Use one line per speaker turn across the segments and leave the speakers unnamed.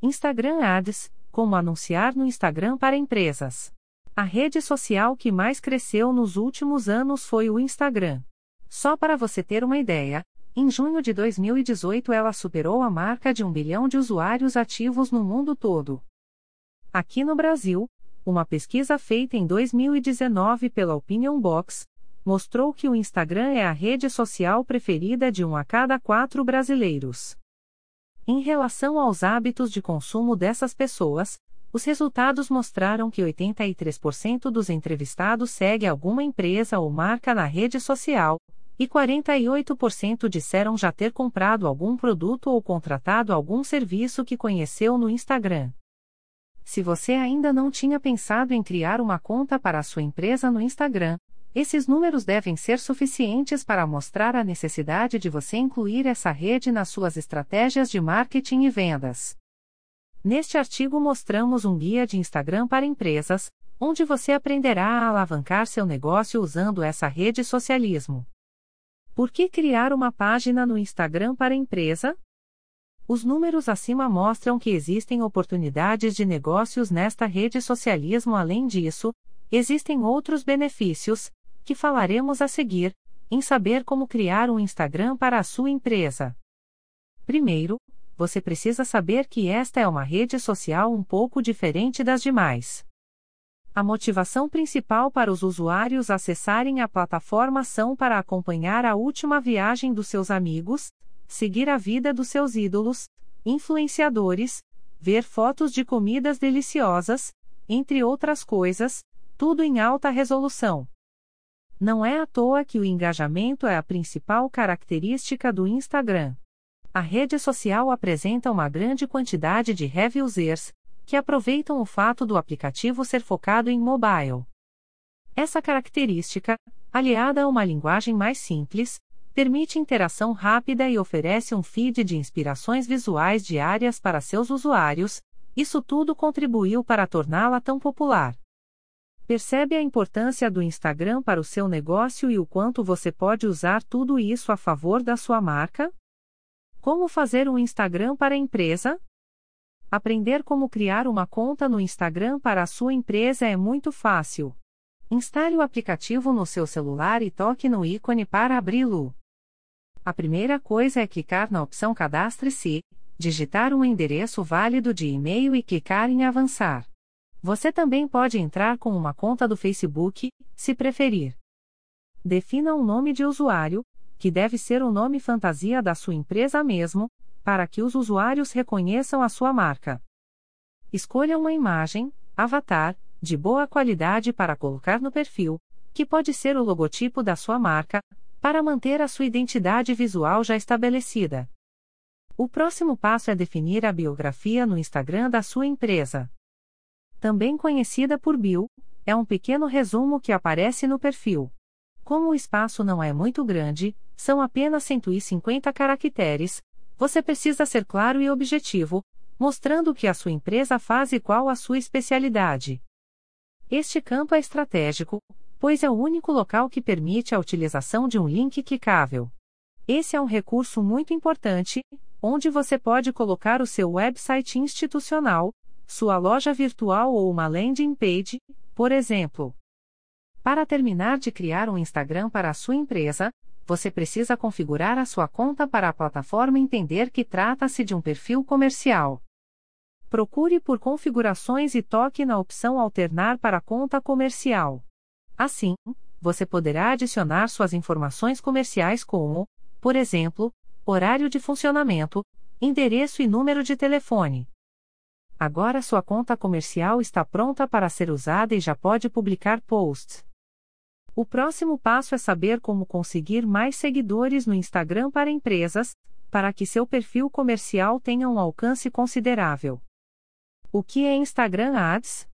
Instagram Ads Como anunciar no Instagram para empresas. A rede social que mais cresceu nos últimos anos foi o Instagram. Só para você ter uma ideia, em junho de 2018 ela superou a marca de um bilhão de usuários ativos no mundo todo. Aqui no Brasil, uma pesquisa feita em 2019 pela Opinion Box mostrou que o Instagram é a rede social preferida de um a cada quatro brasileiros. Em relação aos hábitos de consumo dessas pessoas, os resultados mostraram que 83% dos entrevistados segue alguma empresa ou marca na rede social, e 48% disseram já ter comprado algum produto ou contratado algum serviço que conheceu no Instagram. Se você ainda não tinha pensado em criar uma conta para a sua empresa no Instagram, esses números devem ser suficientes para mostrar a necessidade de você incluir essa rede nas suas estratégias de marketing e vendas. Neste artigo mostramos um guia de Instagram para empresas, onde você aprenderá a alavancar seu negócio usando essa rede socialismo. Por que criar uma página no Instagram para empresa? Os números acima mostram que existem oportunidades de negócios nesta rede socialismo. Além disso, existem outros benefícios, que falaremos a seguir, em saber como criar um Instagram para a sua empresa. Primeiro, você precisa saber que esta é uma rede social um pouco diferente das demais. A motivação principal para os usuários acessarem a plataforma são para acompanhar a última viagem dos seus amigos, seguir a vida dos seus ídolos, influenciadores, ver fotos de comidas deliciosas, entre outras coisas, tudo em alta resolução. Não é à toa que o engajamento é a principal característica do Instagram. A rede social apresenta uma grande quantidade de heavy users, que aproveitam o fato do aplicativo ser focado em mobile. Essa característica, aliada a uma linguagem mais simples, permite interação rápida e oferece um feed de inspirações visuais diárias para seus usuários, isso tudo contribuiu para torná-la tão popular. Percebe a importância do Instagram para o seu negócio e o quanto você pode usar tudo isso a favor da sua marca? Como fazer um Instagram para a empresa? Aprender como criar uma conta no Instagram para a sua empresa é muito fácil. Instale o aplicativo no seu celular e toque no ícone para abri-lo. A primeira coisa é clicar na opção Cadastre-se, digitar um endereço válido de e-mail e clicar em Avançar. Você também pode entrar com uma conta do Facebook, se preferir. Defina um nome de usuário, que deve ser o nome fantasia da sua empresa mesmo, para que os usuários reconheçam a sua marca. Escolha uma imagem, avatar, de boa qualidade para colocar no perfil, que pode ser o logotipo da sua marca, para manter a sua identidade visual já estabelecida. O próximo passo é definir a biografia no Instagram da sua empresa. Também conhecida por bio, é um pequeno resumo que aparece no perfil. Como o espaço não é muito grande, são apenas 150 caracteres, você precisa ser claro e objetivo, mostrando o que a sua empresa faz e qual a sua especialidade. Este campo é estratégico, pois é o único local que permite a utilização de um link clicável. Esse é um recurso muito importante, onde você pode colocar o seu website institucional, sua loja virtual ou uma landing page, por exemplo. Para terminar de criar um Instagram para a sua empresa, você precisa configurar a sua conta para a plataforma entender que trata-se de um perfil comercial. Procure por configurações e toque na opção Alternar para conta comercial. Assim, você poderá adicionar suas informações comerciais como, por exemplo, horário de funcionamento, endereço e número de telefone. Agora sua conta comercial está pronta para ser usada e já pode publicar posts. O próximo passo é saber como conseguir mais seguidores no Instagram para empresas, para que seu perfil comercial tenha um alcance considerável. O que é Instagram Ads?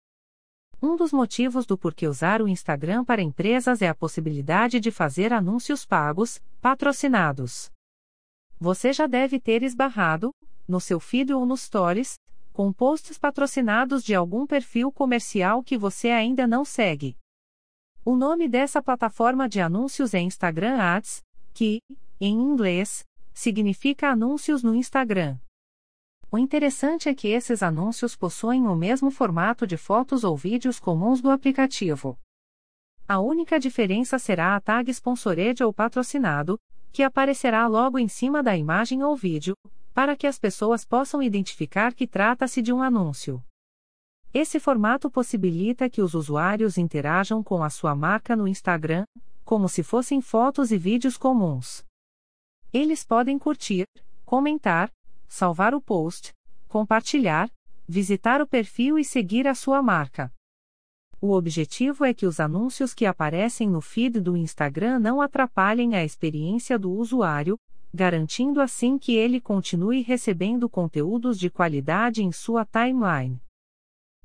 Um dos motivos do porquê usar o Instagram para empresas é a possibilidade de fazer anúncios pagos, patrocinados. Você já deve ter esbarrado, no seu feed ou nos stories, com posts patrocinados de algum perfil comercial que você ainda não segue. O nome dessa plataforma de anúncios é Instagram Ads, que, em inglês, significa anúncios no Instagram. O interessante é que esses anúncios possuem o mesmo formato de fotos ou vídeos comuns do aplicativo. A única diferença será a tag sponsored ou patrocinado, que aparecerá logo em cima da imagem ou vídeo, para que as pessoas possam identificar que trata-se de um anúncio. Esse formato possibilita que os usuários interajam com a sua marca no Instagram, como se fossem fotos e vídeos comuns. Eles podem curtir, comentar, salvar o post, compartilhar, visitar o perfil e seguir a sua marca. O objetivo é que os anúncios que aparecem no feed do Instagram não atrapalhem a experiência do usuário, garantindo assim que ele continue recebendo conteúdos de qualidade em sua timeline.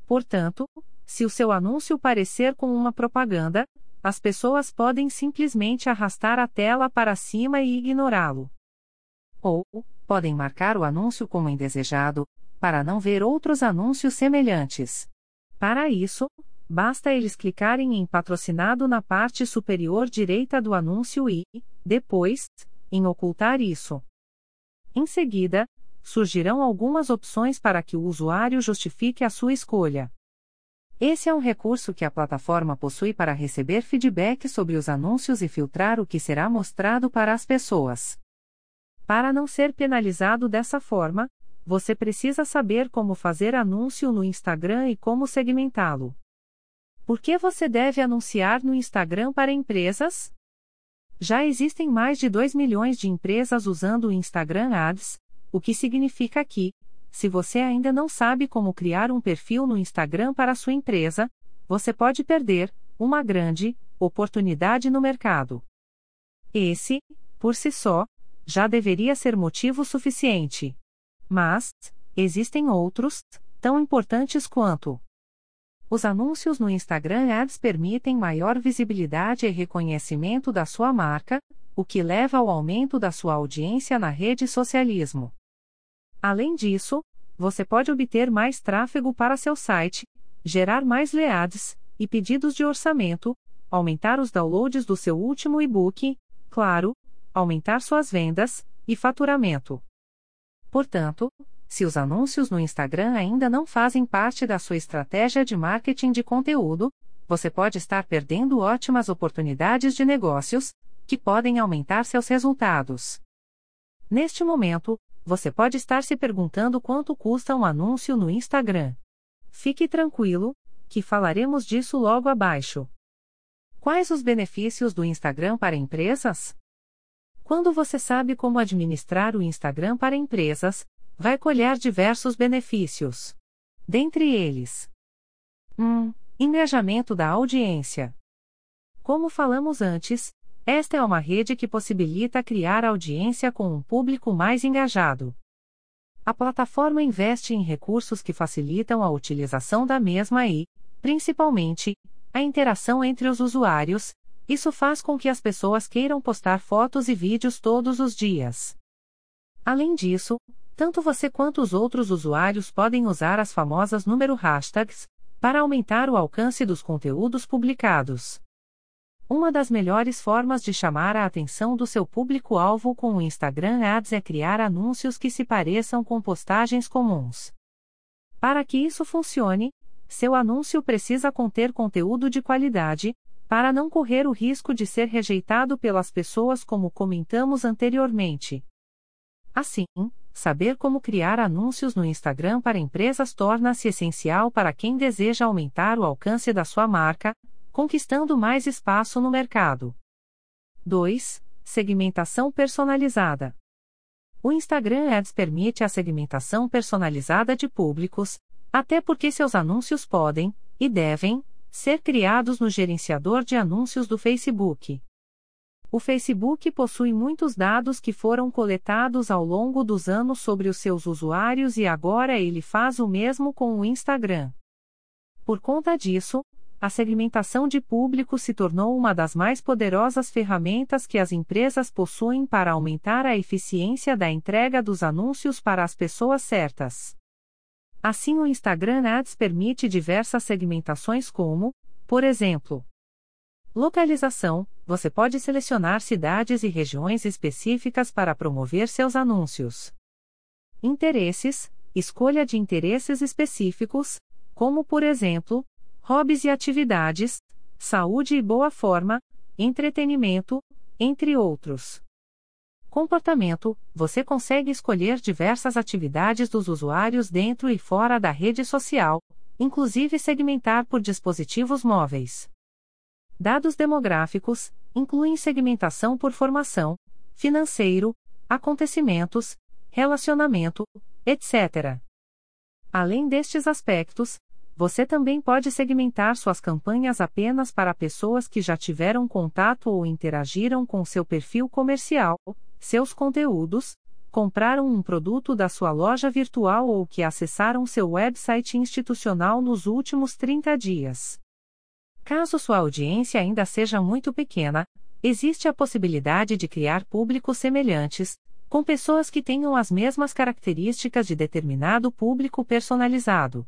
Portanto, se o seu anúncio parecer com uma propaganda, as pessoas podem simplesmente arrastar a tela para cima e ignorá-lo. Ou, podem marcar o anúncio como indesejado, para não ver outros anúncios semelhantes. Para isso, basta eles clicarem em patrocinado na parte superior direita do anúncio e, depois, em ocultar isso. Em seguida, surgirão algumas opções para que o usuário justifique a sua escolha. Esse é um recurso que a plataforma possui para receber feedback sobre os anúncios e filtrar o que será mostrado para as pessoas. Para não ser penalizado dessa forma, você precisa saber como fazer anúncio no Instagram e como segmentá-lo. Por que você deve anunciar no Instagram para empresas? Já existem mais de 2 milhões de empresas usando o Instagram Ads, o que significa que, se você ainda não sabe como criar um perfil no Instagram para sua empresa, você pode perder uma grande oportunidade no mercado. Esse, por si só, já deveria ser motivo suficiente. Mas, existem outros, tão importantes quanto os anúncios no Instagram Ads permitem maior visibilidade e reconhecimento da sua marca, o que leva ao aumento da sua audiência na rede socialismo. Além disso, você pode obter mais tráfego para seu site, gerar mais leads e pedidos de orçamento, aumentar os downloads do seu último e-book, claro, aumentar suas vendas e faturamento. Portanto, se os anúncios no Instagram ainda não fazem parte da sua estratégia de marketing de conteúdo, você pode estar perdendo ótimas oportunidades de negócios, que podem aumentar seus resultados. Neste momento, você pode estar se perguntando quanto custa um anúncio no Instagram. Fique tranquilo, que falaremos disso logo abaixo. Quais os benefícios do Instagram para empresas? Quando você sabe como administrar o Instagram para empresas, vai colher diversos benefícios. Dentre eles: 1. Engajamento da audiência. Como falamos antes, esta é uma rede que possibilita criar audiência com um público mais engajado. A plataforma investe em recursos que facilitam a utilização da mesma e, principalmente, a interação entre os usuários. Isso faz com que as pessoas queiram postar fotos e vídeos todos os dias. Além disso, tanto você quanto os outros usuários podem usar as famosas número hashtags para aumentar o alcance dos conteúdos publicados. Uma das melhores formas de chamar a atenção do seu público-alvo com o Instagram Ads é criar anúncios que se pareçam com postagens comuns. Para que isso funcione, seu anúncio precisa conter conteúdo de qualidade, para não correr o risco de ser rejeitado pelas pessoas, como comentamos anteriormente. Assim, saber como criar anúncios no Instagram para empresas torna-se essencial para quem deseja aumentar o alcance da sua marca, conquistando mais espaço no mercado. 2. Segmentação personalizada. O Instagram Ads permite a segmentação personalizada de públicos, até porque seus anúncios podem, e devem, ser criados no gerenciador de anúncios do Facebook. O Facebook possui muitos dados que foram coletados ao longo dos anos sobre os seus usuários e agora ele faz o mesmo com o Instagram. Por conta disso, a segmentação de público se tornou uma das mais poderosas ferramentas que as empresas possuem para aumentar a eficiência da entrega dos anúncios para as pessoas certas. Assim, o Instagram Ads permite diversas segmentações, como, por exemplo, Localização: você pode selecionar cidades e regiões específicas para promover seus anúncios. Interesses: escolha de interesses específicos, como por exemplo, hobbies e atividades, saúde e boa forma, entretenimento, entre outros. Comportamento: você consegue escolher diversas atividades dos usuários dentro e fora da rede social, inclusive segmentar por dispositivos móveis. Dados demográficos incluem segmentação por formação, financeiro, acontecimentos, relacionamento, etc. Além destes aspectos, você também pode segmentar suas campanhas apenas para pessoas que já tiveram contato ou interagiram com seu perfil comercial, seus conteúdos, compraram um produto da sua loja virtual ou que acessaram seu website institucional nos últimos 30 dias. Caso sua audiência ainda seja muito pequena, existe a possibilidade de criar públicos semelhantes, com pessoas que tenham as mesmas características de determinado público personalizado.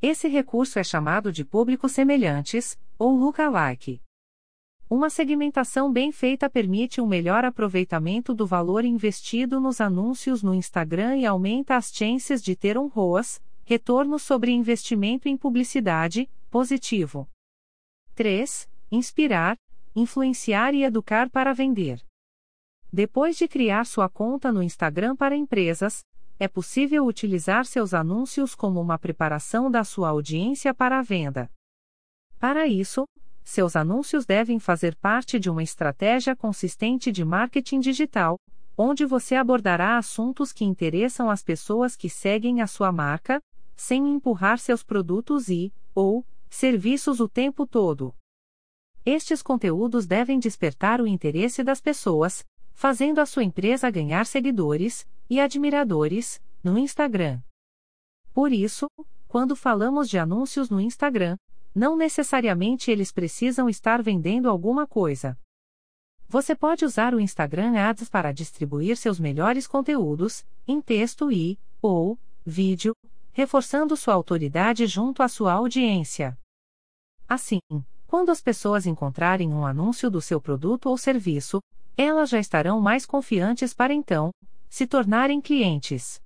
Esse recurso é chamado de públicos semelhantes, ou lookalike. Uma segmentação bem feita permite um melhor aproveitamento do valor investido nos anúncios no Instagram e aumenta as chances de ter um ROAS, retorno sobre investimento em publicidade, positivo. 3. Inspirar, influenciar e educar para vender. Depois de criar sua conta no Instagram para empresas, é possível utilizar seus anúncios como uma preparação da sua audiência para a venda. Para isso, seus anúncios devem fazer parte de uma estratégia consistente de marketing digital, onde você abordará assuntos que interessam as pessoas que seguem a sua marca, sem empurrar seus produtos e, ou, serviços o tempo todo. Estes conteúdos devem despertar o interesse das pessoas, fazendo a sua empresa ganhar seguidores e admiradores no Instagram. Por isso, quando falamos de anúncios no Instagram, não necessariamente eles precisam estar vendendo alguma coisa. Você pode usar o Instagram Ads para distribuir seus melhores conteúdos, em texto e, ou, vídeo, reforçando sua autoridade junto à sua audiência. Assim, quando as pessoas encontrarem um anúncio do seu produto ou serviço, elas já estarão mais confiantes para então se tornarem clientes.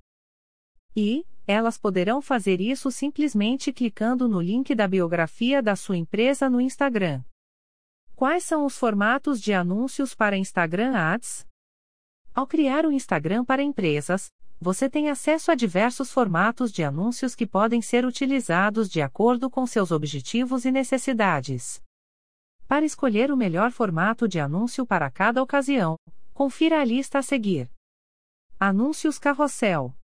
E, elas poderão fazer isso simplesmente clicando no link da biografia da sua empresa no Instagram. Quais são os formatos de anúncios para Instagram Ads? Ao criar o um Instagram para empresas, você tem acesso a diversos formatos de anúncios que podem ser utilizados de acordo com seus objetivos e necessidades. Para escolher o melhor formato de anúncio para cada ocasião, confira a lista a seguir. Anúncios Carrossel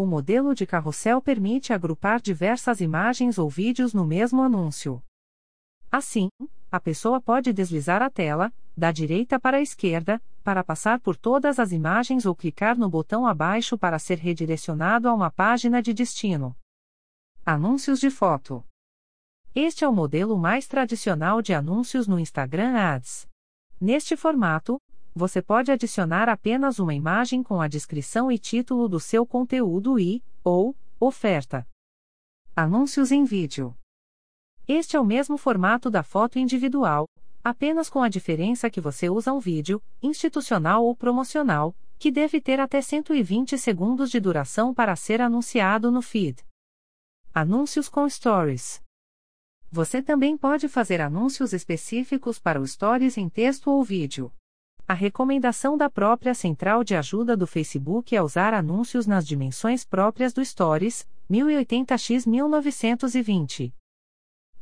o modelo de carrossel permite agrupar diversas imagens ou vídeos no mesmo anúncio. Assim, a pessoa pode deslizar a tela, da direita para a esquerda, para passar por todas as imagens ou clicar no botão abaixo para ser redirecionado a uma página de destino. Anúncios de foto. Este é o modelo mais tradicional de anúncios no Instagram Ads. Neste formato, você pode adicionar apenas uma imagem com a descrição e título do seu conteúdo e, ou, oferta. Anúncios em vídeo. Este é o mesmo formato da foto individual, apenas com a diferença que você usa um vídeo, institucional ou promocional, que deve ter até 120 segundos de duração para ser anunciado no feed. Anúncios com Stories. Você também pode fazer anúncios específicos para os stories em texto ou vídeo. A recomendação da própria central de ajuda do Facebook é usar anúncios nas dimensões próprias do Stories, 1080x 1920.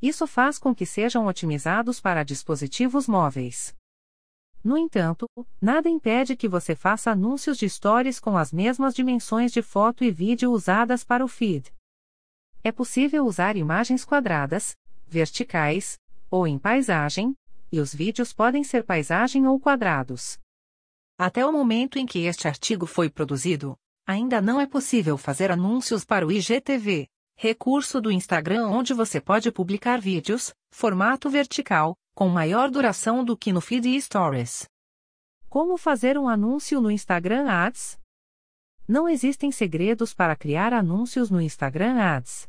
Isso faz com que sejam otimizados para dispositivos móveis. No entanto, nada impede que você faça anúncios de stories com as mesmas dimensões de foto e vídeo usadas para o feed. É possível usar imagens quadradas, verticais, ou em paisagem, e os vídeos podem ser paisagem ou quadrados. Até o momento em que este artigo foi produzido, ainda não é possível fazer anúncios para o IGTV, recurso do Instagram onde você pode publicar vídeos, formato vertical, com maior duração do que no feed e stories. Como fazer um anúncio no Instagram Ads? Não existem segredos para criar anúncios no Instagram Ads.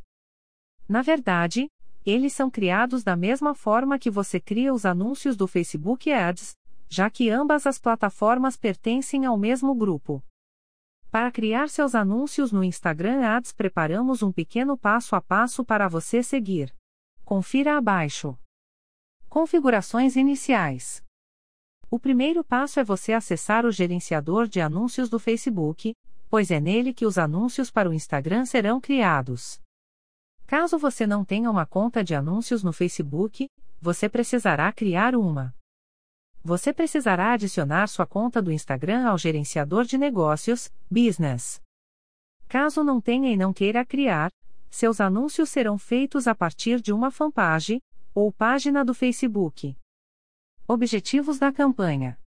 Na verdade, eles são criados da mesma forma que você cria os anúncios do Facebook Ads, já que ambas as plataformas pertencem ao mesmo grupo. Para criar seus anúncios no Instagram Ads, preparamos um pequeno passo a passo para você seguir. Confira abaixo. Configurações iniciais. O primeiro passo é você acessar o gerenciador de anúncios do Facebook, pois é nele que os anúncios para o Instagram serão criados. Caso você não tenha uma conta de anúncios no Facebook, você precisará criar uma. Você precisará adicionar sua conta do Instagram ao gerenciador de negócios, Business. Caso não tenha e não queira criar, seus anúncios serão feitos a partir de uma fanpage ou página do Facebook. Objetivos da campanha: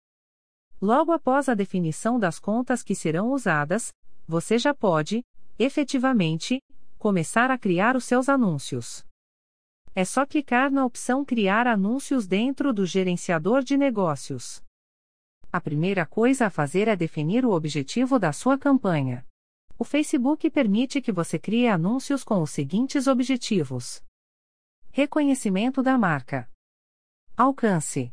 Logo após a definição das contas que serão usadas, você já pode, efetivamente, começar a criar os seus anúncios. É só clicar na opção Criar anúncios dentro do gerenciador de negócios. A primeira coisa a fazer é definir o objetivo da sua campanha. O Facebook permite que você crie anúncios com os seguintes objetivos: Reconhecimento da marca, Alcance,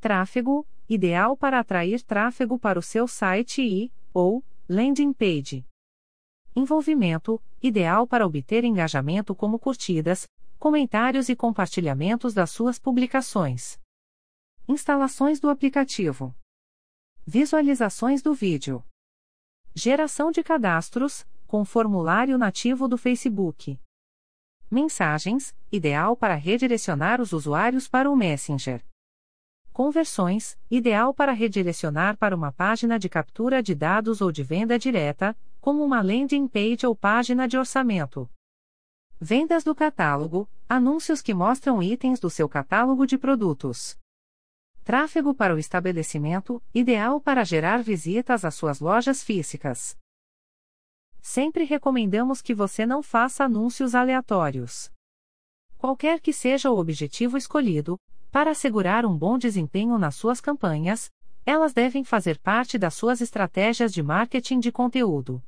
Tráfego ideal para atrair tráfego para o seu site e, ou, landing page. Envolvimento ideal para obter engajamento como curtidas, comentários e compartilhamentos das suas publicações. Instalações do aplicativo. Visualizações do vídeo. Geração de cadastros, com formulário nativo do Facebook. Mensagens, ideal para redirecionar os usuários para o Messenger. Conversões, ideal para redirecionar para uma página de captura de dados ou de venda direta, como uma landing page ou página de orçamento. Vendas do catálogo, anúncios que mostram itens do seu catálogo de produtos. Tráfego para o estabelecimento, ideal para gerar visitas às suas lojas físicas. Sempre recomendamos que você não faça anúncios aleatórios. Qualquer que seja o objetivo escolhido, para assegurar um bom desempenho nas suas campanhas, elas devem fazer parte das suas estratégias de marketing de conteúdo.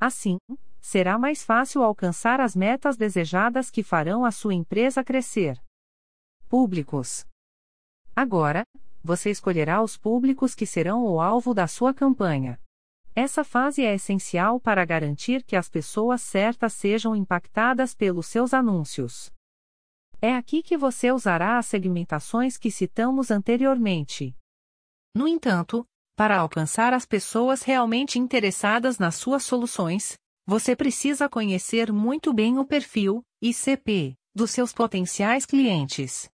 Assim, será mais fácil alcançar as metas desejadas que farão a sua empresa crescer. Públicos. Agora, você escolherá os públicos que serão o alvo da sua campanha. Essa fase é essencial para garantir que as pessoas certas sejam impactadas pelos seus anúncios. É aqui que você usará as segmentações que citamos anteriormente. No entanto, para alcançar as pessoas realmente interessadas nas suas soluções, você precisa conhecer muito bem o perfil, ICP, dos seus potenciais clientes.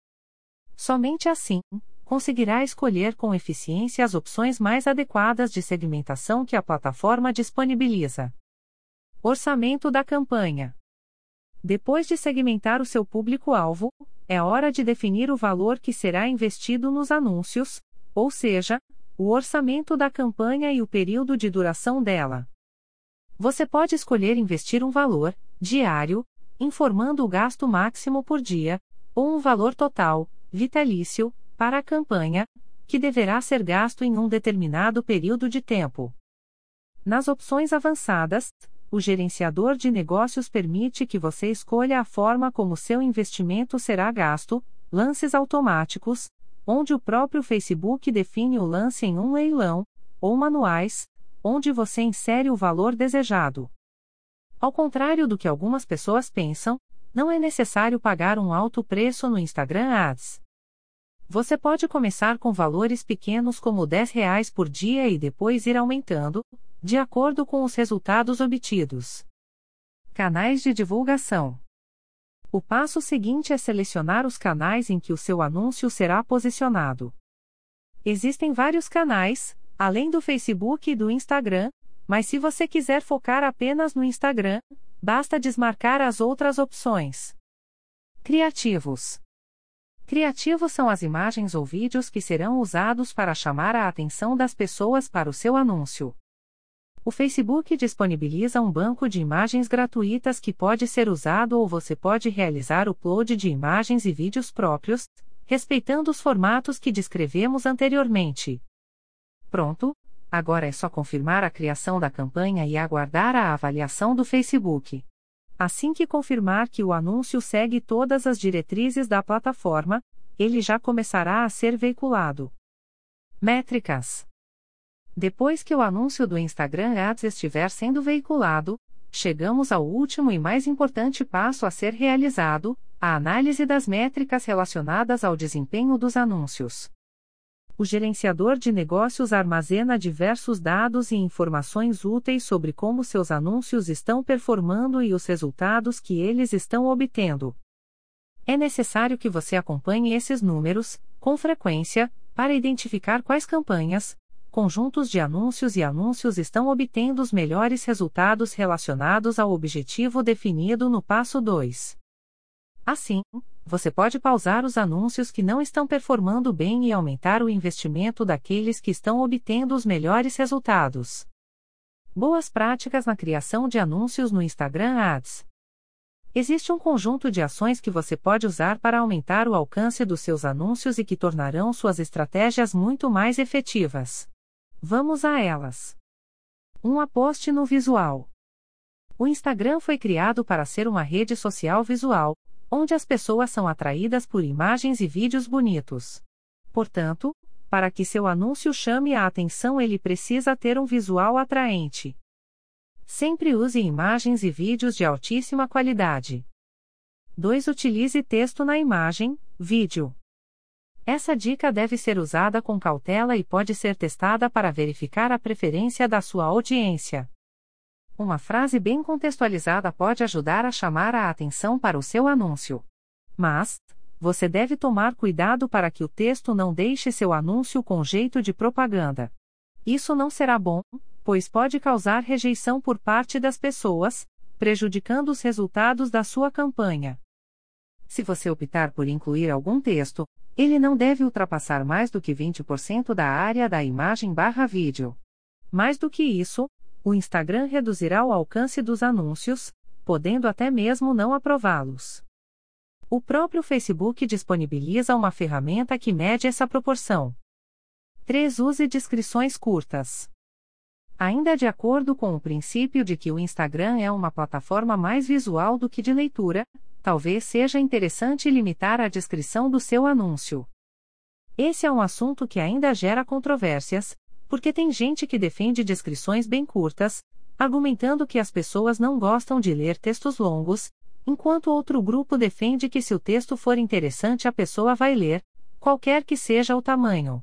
Somente assim, conseguirá escolher com eficiência as opções mais adequadas de segmentação que a plataforma disponibiliza. Orçamento da campanha. Depois de segmentar o seu público-alvo, é hora de definir o valor que será investido nos anúncios, ou seja, o orçamento da campanha e o período de duração dela. Você pode escolher investir um valor, diário, informando o gasto máximo por dia, ou um valor total, vitalício, para a campanha, que deverá ser gasto em um determinado período de tempo. Nas opções avançadas, o gerenciador de negócios permite que você escolha a forma como seu investimento será gasto, lances automáticos, onde o próprio Facebook define o lance em um leilão, ou manuais, onde você insere o valor desejado. Ao contrário do que algumas pessoas pensam, não é necessário pagar um alto preço no Instagram Ads. Você pode começar com valores pequenos como R$ 10 por dia e depois ir aumentando, de acordo com os resultados obtidos. Canais de divulgação. O passo seguinte é selecionar os canais em que o seu anúncio será posicionado. Existem vários canais, além do Facebook e do Instagram, mas se você quiser focar apenas no Instagram, basta desmarcar as outras opções. Criativos. Criativos são as imagens ou vídeos que serão usados para chamar a atenção das pessoas para o seu anúncio. O Facebook disponibiliza um banco de imagens gratuitas que pode ser usado ou você pode realizar o upload de imagens e vídeos próprios, respeitando os formatos que descrevemos anteriormente. Pronto, agora é só confirmar a criação da campanha e aguardar a avaliação do Facebook. Assim que confirmar que o anúncio segue todas as diretrizes da plataforma, ele já começará a ser veiculado. Métricas: Depois que o anúncio do Instagram Ads estiver sendo veiculado, chegamos ao último e mais importante passo a ser realizado: a análise das métricas relacionadas ao desempenho dos anúncios. O gerenciador de negócios armazena diversos dados e informações úteis sobre como seus anúncios estão performando e os resultados que eles estão obtendo. É necessário que você acompanhe esses números, com frequência, para identificar quais campanhas, conjuntos de anúncios e anúncios estão obtendo os melhores resultados relacionados ao objetivo definido no passo 2. Assim, você pode pausar os anúncios que não estão performando bem e aumentar o investimento daqueles que estão obtendo os melhores resultados. Boas práticas na criação de anúncios no Instagram Ads. Existe um conjunto de ações que você pode usar para aumentar o alcance dos seus anúncios e que tornarão suas estratégias muito mais efetivas. Vamos a elas. 1. Um aposte no visual. O Instagram foi criado para ser uma rede social visual, onde as pessoas são atraídas por imagens e vídeos bonitos. Portanto, para que seu anúncio chame a atenção, ele precisa ter um visual atraente. Sempre use imagens e vídeos de altíssima qualidade. 2. Utilize texto na imagem, vídeo. Essa dica deve ser usada com cautela e pode ser testada para verificar a preferência da sua audiência. Uma frase bem contextualizada pode ajudar a chamar a atenção para o seu anúncio. Mas, você deve tomar cuidado para que o texto não deixe seu anúncio com jeito de propaganda. Isso não será bom, pois pode causar rejeição por parte das pessoas, prejudicando os resultados da sua campanha. Se você optar por incluir algum texto, ele não deve ultrapassar mais do que 20% da área da imagem barra vídeo. Mais do que isso, o Instagram reduzirá o alcance dos anúncios, podendo até mesmo não aprová-los. O próprio Facebook disponibiliza uma ferramenta que mede essa proporção. 3. Use descrições curtas. Ainda de acordo com o princípio de que o Instagram é uma plataforma mais visual do que de leitura, talvez seja interessante limitar a descrição do seu anúncio. Esse é um assunto que ainda gera controvérsias, porque tem gente que defende descrições bem curtas, argumentando que as pessoas não gostam de ler textos longos, enquanto outro grupo defende que se o texto for interessante a pessoa vai ler, qualquer que seja o tamanho.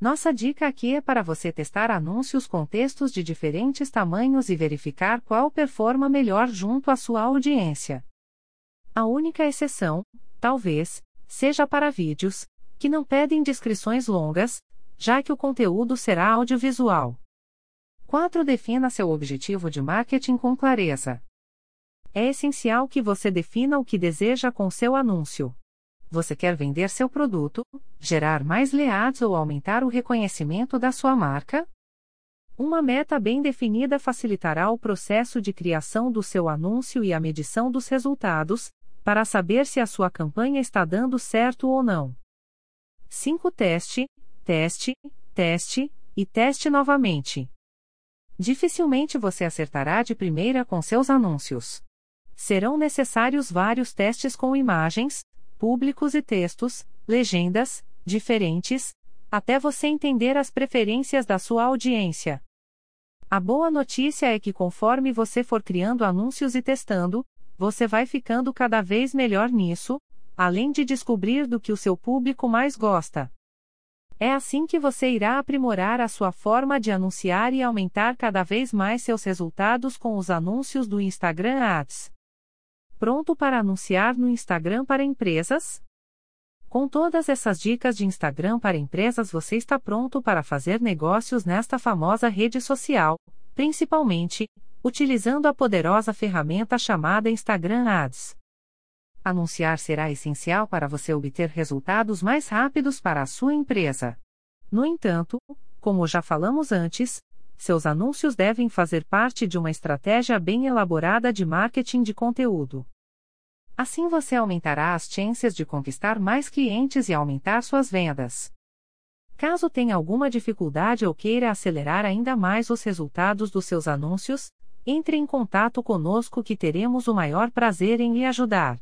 Nossa dica aqui é para você testar anúncios com textos de diferentes tamanhos e verificar qual performa melhor junto à sua audiência. A única exceção, talvez, seja para vídeos, que não pedem descrições longas, já que o conteúdo será audiovisual. 4. Defina seu objetivo de marketing com clareza. É essencial que você defina o que deseja com seu anúncio. Você quer vender seu produto, gerar mais leads ou aumentar o reconhecimento da sua marca? Uma meta bem definida facilitará o processo de criação do seu anúncio e a medição dos resultados, para saber se a sua campanha está dando certo ou não. 5. Teste teste, teste e teste novamente. Dificilmente você acertará de primeira com seus anúncios. Serão necessários vários testes com imagens, públicos e textos, legendas, diferentes, até você entender as preferências da sua audiência. A boa notícia é que conforme você for criando anúncios e testando, você vai ficando cada vez melhor nisso, além de descobrir do que o seu público mais gosta. É assim que você irá aprimorar a sua forma de anunciar e aumentar cada vez mais seus resultados com os anúncios do Instagram Ads. Pronto para anunciar no Instagram para empresas? Com todas essas dicas de Instagram para empresas, você está pronto para fazer negócios nesta famosa rede social, principalmente utilizando a poderosa ferramenta chamada Instagram Ads. Anunciar será essencial para você obter resultados mais rápidos para a sua empresa. No entanto, como já falamos antes, seus anúncios devem fazer parte de uma estratégia bem elaborada de marketing de conteúdo. Assim você aumentará as chances de conquistar mais clientes e aumentar suas vendas. Caso tenha alguma dificuldade ou queira acelerar ainda mais os resultados dos seus anúncios, entre em contato conosco que teremos o maior prazer em lhe ajudar.